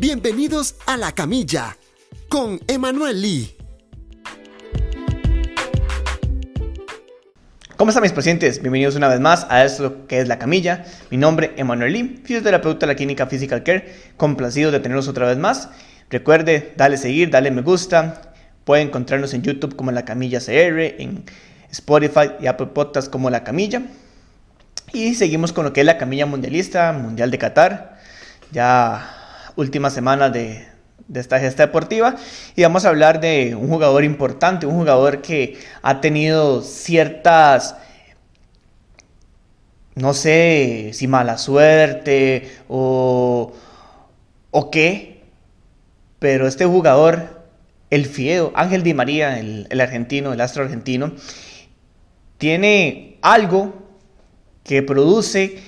Bienvenidos a La Camilla con Emanuel Lee. ¿Cómo están mis pacientes? Bienvenidos una vez más a esto que es La Camilla. Mi nombre es Emanuel Lee, fisioterapeuta de la clínica Physical Care. Complacido de tenerlos otra vez más. Recuerde, dale seguir, dale me gusta. Pueden encontrarnos en YouTube como La Camilla CR, en Spotify y Apple Podcasts como La Camilla. Y seguimos con lo que es la Camilla Mundialista, Mundial de Qatar. Ya última semana de, esta gesta deportiva. Y vamos a hablar de un jugador importante, un jugador que ha tenido ciertas, no sé si mala suerte o, o qué, pero este jugador, el Fiedo, Ángel Di María, el, el argentino, el astro argentino, tiene algo que produce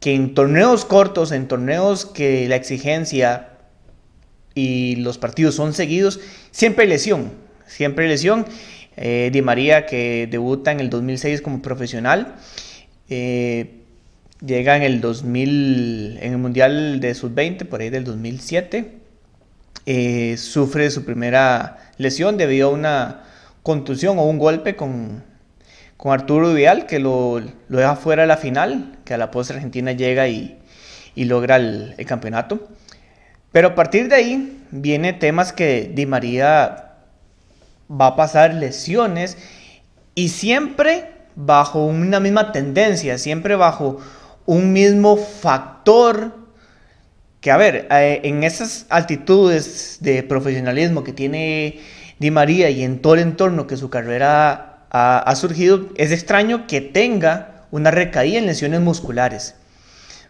que en torneos cortos, en torneos que la exigencia y los partidos son seguidos, siempre hay lesión, siempre hay lesión. Eh, Di María que debuta en el 2006 como profesional, eh, llega en el 2000, en el Mundial de Sub-20, por ahí del 2007, eh, sufre su primera lesión debido a una contusión o un golpe con, con Arturo Vidal, que lo, lo, deja fuera de la final, que a la postre Argentina llega y, y logra el, el, campeonato. Pero a partir de ahí viene temas que Di María va a pasar lesiones y siempre bajo una misma tendencia, siempre bajo un mismo factor que, a ver, eh, en esas altitudes de profesionalismo que tiene Di María y en todo el entorno que su carrera ha, surgido, es extraño que tenga una recaída en lesiones musculares.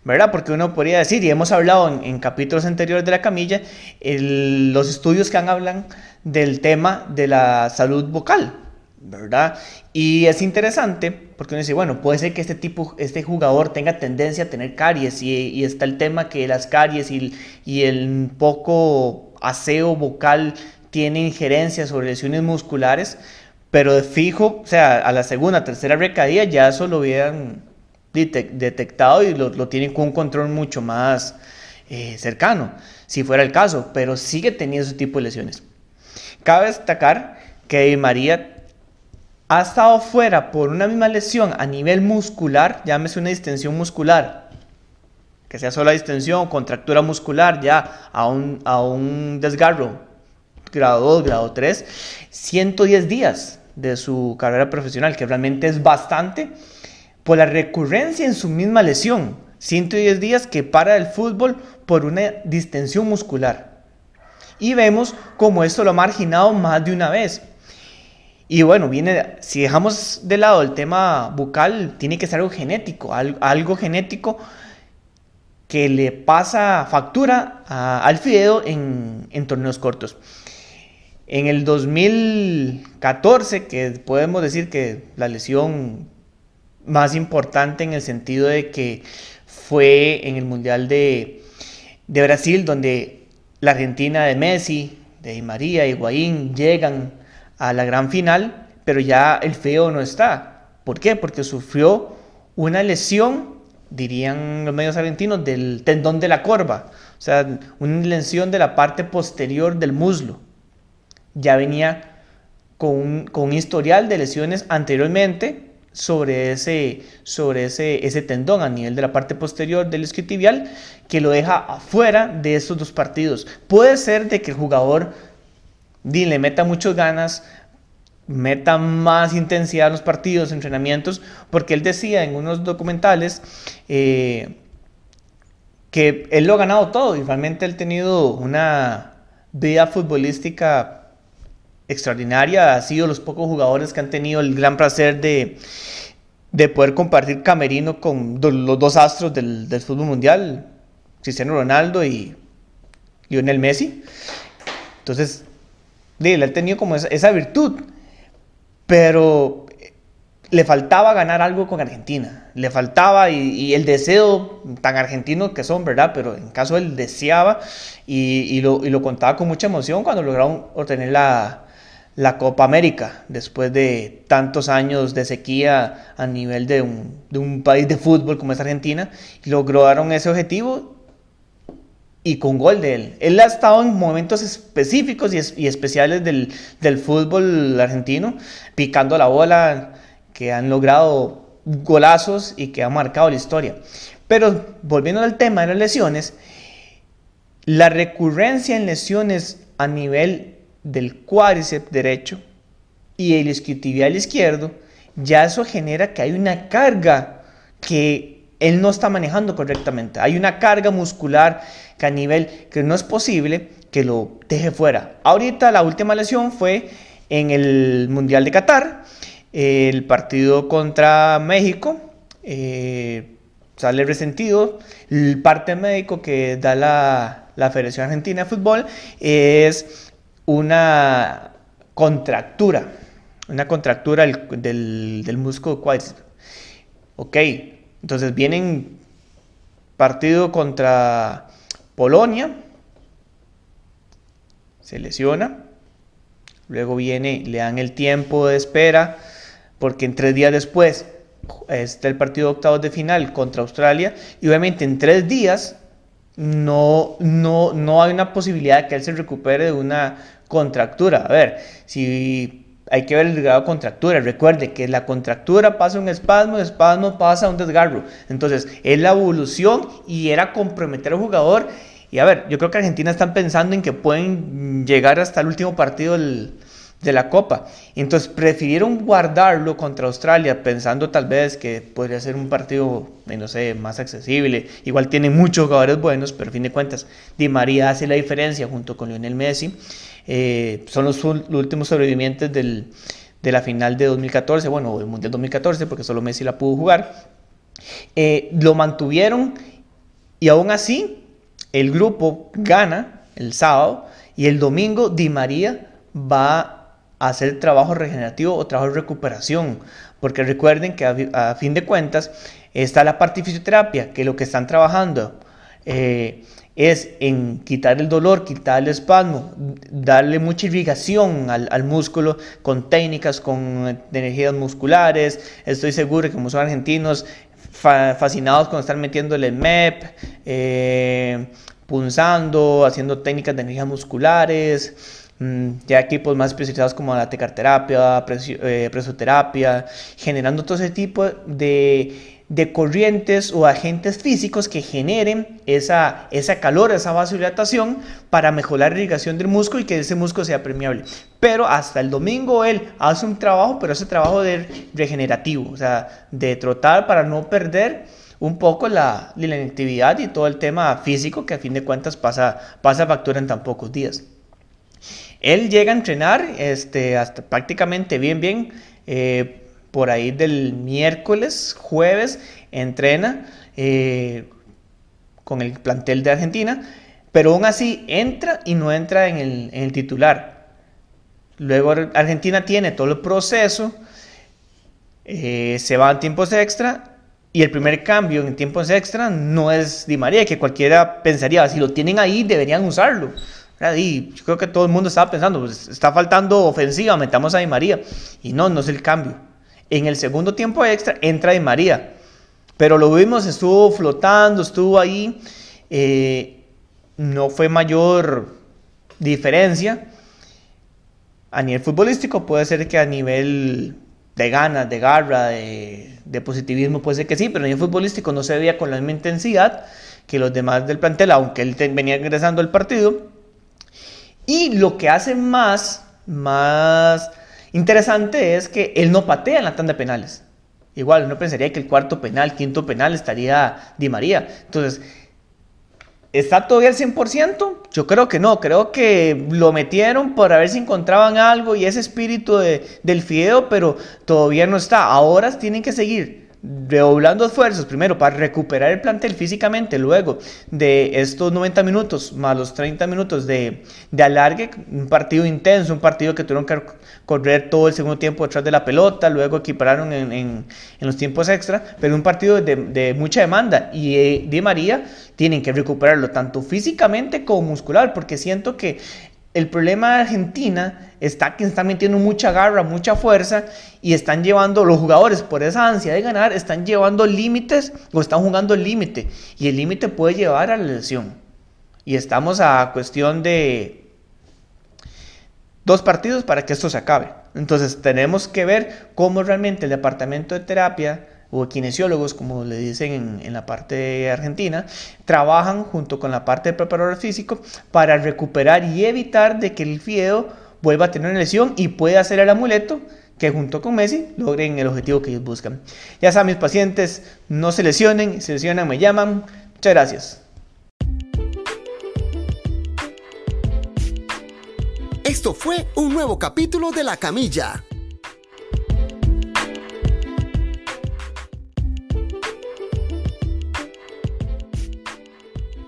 ¿verdad? Porque uno podría decir, y hemos hablado en, capítulos anteriores de la camilla, los estudios que han hablan del tema de la salud vocal, ¿verdad? Y es interesante porque uno dice, bueno, puede ser que este tipo, este jugador tenga tendencia a tener caries y, está el tema que las caries y, y el poco aseo vocal tiene injerencia sobre lesiones musculares, pero de fijo, o sea, a la segunda, tercera recaída ya eso lo hubieran detectado y lo, tienen con un control mucho más eh, cercano, si fuera el caso, pero sigue teniendo ese tipo de lesiones. Cabe destacar que María ha estado fuera por una misma lesión a nivel muscular, llámese una distensión muscular, que sea solo distensión, contractura muscular, ya a un, a un desgarro, grado 2, grado 3, 110 días de su carrera profesional, que realmente es bastante, por la recurrencia en su misma lesión. 110 días que para el fútbol por una distensión muscular. Y vemos como esto lo ha marginado más de una vez. Y bueno, viene, si dejamos de lado el tema bucal, tiene que ser algo genético, algo, genético que le pasa factura al Fideo en, en torneos cortos. En el 2014, que podemos decir que la lesión más importante en el sentido de que fue en el Mundial de, Brasil, donde la Argentina de Messi, de Di María, Higuaín llegan a la gran final, pero ya el feo no está. ¿Por qué? Porque sufrió una lesión, dirían los medios argentinos, del tendón de la corva, o sea, una lesión de la parte posterior del muslo ya venía con un, historial de lesiones anteriormente sobre ese, sobre ese, ese tendón a nivel de la parte posterior del isquiotibial que lo deja afuera de estos dos partidos. Puede ser de que el jugador le meta muchas ganas, meta más intensidad a los partidos, entrenamientos, porque él decía en unos documentales eh, que él lo ha ganado todo y realmente él ha tenido una vida futbolística extraordinaria. Ha sido los pocos jugadores que han tenido el gran placer de, de poder compartir camerino con los dos astros del, del, fútbol mundial, Cristiano Ronaldo y Lionel Messi. Entonces, él ha tenido como esa, virtud, pero le faltaba ganar algo con Argentina, le faltaba y, el deseo tan argentino que son, ¿verdad? Pero en caso él deseaba y, y, lo, y, lo, contaba con mucha emoción cuando lograron obtener la, la Copa América, después de tantos años de sequía a nivel de un, país de fútbol como es Argentina, y lograron ese objetivo y con gol de él. Él ha estado en momentos específicos y, especiales del, del, fútbol argentino, picando la bola, que han logrado golazos y que han marcado la historia. Pero volviendo al tema de las lesiones, la recurrencia en lesiones a nivel del cuádriceps derecho y el isquiotibial izquierdo, ya eso genera que hay una carga que él no está manejando correctamente. Hay una carga muscular que a nivel que no es posible que lo deje fuera. Ahorita la última lesión fue en el Mundial de Qatar, el partido contra México. Eh, sale resentido. El parte médico que da la, la Federación Argentina de Fútbol es una contractura, una contractura del, del, músculo cuádriceps. Ok, entonces vienen partido contra Polonia, se lesiona, luego viene, le dan el tiempo de espera, porque en tres días después está el partido de octavos de final contra Australia, y obviamente en tres días no, no, no hay una posibilidad de que él se recupere de una contractura. A ver, si hay que ver el grado de contractura. Recuerde que la contractura pasa un espasmo, el espasmo pasa un desgarro. Entonces, es la evolución y era comprometer al jugador. Y a ver, yo creo que Argentina están pensando en que pueden llegar hasta el último partido del, de la Copa. Entonces prefirieron guardarlo contra Australia pensando tal vez que podría ser un partido, no sé, más accesible. Igual tiene muchos jugadores buenos, pero a fin de cuentas Di María hace la diferencia junto con Lionel Messi. Eh, son los, últimos sobrevivientes del, de la final de 2014, bueno, del Mundial 2014, porque solo Messi la pudo jugar. Eh, lo mantuvieron y aún así el grupo gana el sábado y el domingo Di María va hacer trabajo regenerativo o trabajo de recuperación. Porque recuerden que a, fin de cuentas está la parte de fisioterapia, que lo que están trabajando eh, es en quitar el dolor, quitar el espasmo, darle mucha irrigación al, músculo con técnicas, con energías musculares. Estoy seguro que como argentinos, fascinados con estar metiéndole MEP, eh, punzando, haciendo técnicas de energías musculares. Mm, ya equipos más especializados como la tecarterapia, eh, presoterapia, generando todo ese tipo de, de, corrientes o agentes físicos que generen esa, esa calor, esa vasodilatación para mejorar la irrigación del músculo y que ese músculo sea permeable. Pero hasta el domingo él hace un trabajo, pero ese trabajo de regenerativo, o sea, de trotar para no perder un poco la, la inactividad y todo el tema físico que a fin de cuentas pasa, pasa factura en tan pocos días. Él llega a entrenar este, hasta prácticamente bien, bien. Eh, por ahí del miércoles, jueves, entrena eh, con el plantel de Argentina, pero aún así entra y no entra en el, titular. Luego Argentina tiene todo el proceso, eh, se va a tiempos extra y el primer cambio en tiempos extra no es Di María, que cualquiera pensaría, si lo tienen ahí deberían usarlo. Y yo creo que todo el mundo estaba pensando, pues está faltando ofensiva, metamos a Di María. Y no, no es el cambio. En el segundo tiempo extra entra Di María. Pero lo vimos, estuvo flotando, estuvo ahí. Eh, no fue mayor diferencia. A nivel futbolístico puede ser que a nivel de ganas, de garra, de, de, positivismo puede ser que sí, pero a nivel futbolístico no se veía con la misma intensidad que los demás del plantel, aunque él venía ingresando al partido. Y lo que hace más, más interesante es que él no patea en la tanda de penales. Igual, uno pensaría que el cuarto penal, quinto penal estaría Di María. Entonces, ¿está todavía al 100%? Yo creo que no. Creo que lo metieron para ver si encontraban algo y ese espíritu del fideo, pero todavía no está. Ahora tienen que seguir redoblando esfuerzos, primero para recuperar el plantel físicamente, luego de estos 90 minutos más los 30 minutos de, de alargue, un partido intenso, un partido que tuvieron que correr todo el segundo tiempo detrás de la pelota, luego equipararon en, en, los tiempos extra, pero un partido de, de mucha demanda. Y eh, Di María tienen que recuperarlo tanto físicamente como muscular, porque siento que el problema de Argentina está que están metiendo mucha garra, mucha fuerza y están llevando, los jugadores por esa ansia de ganar, están llevando límites o están jugando el límite y el límite puede llevar a la lesión. y estamos a cuestión de dos partidos para que esto se acabe. Entonces tenemos que ver cómo realmente el departamento de terapia o kinesiólogos, como le dicen en, la parte argentina, trabajan junto con la parte de preparador físico para recuperar y evitar de que el fiedo vuelva a tener una lesión y pueda hacer el amuleto que junto con Messi logren el objetivo que ellos buscan. Ya saben, mis pacientes, no se lesionen, se lesionan, me llaman. Muchas gracias. Esto fue un nuevo capítulo de La Camilla.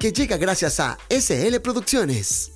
Que llega gracias a SL Producciones.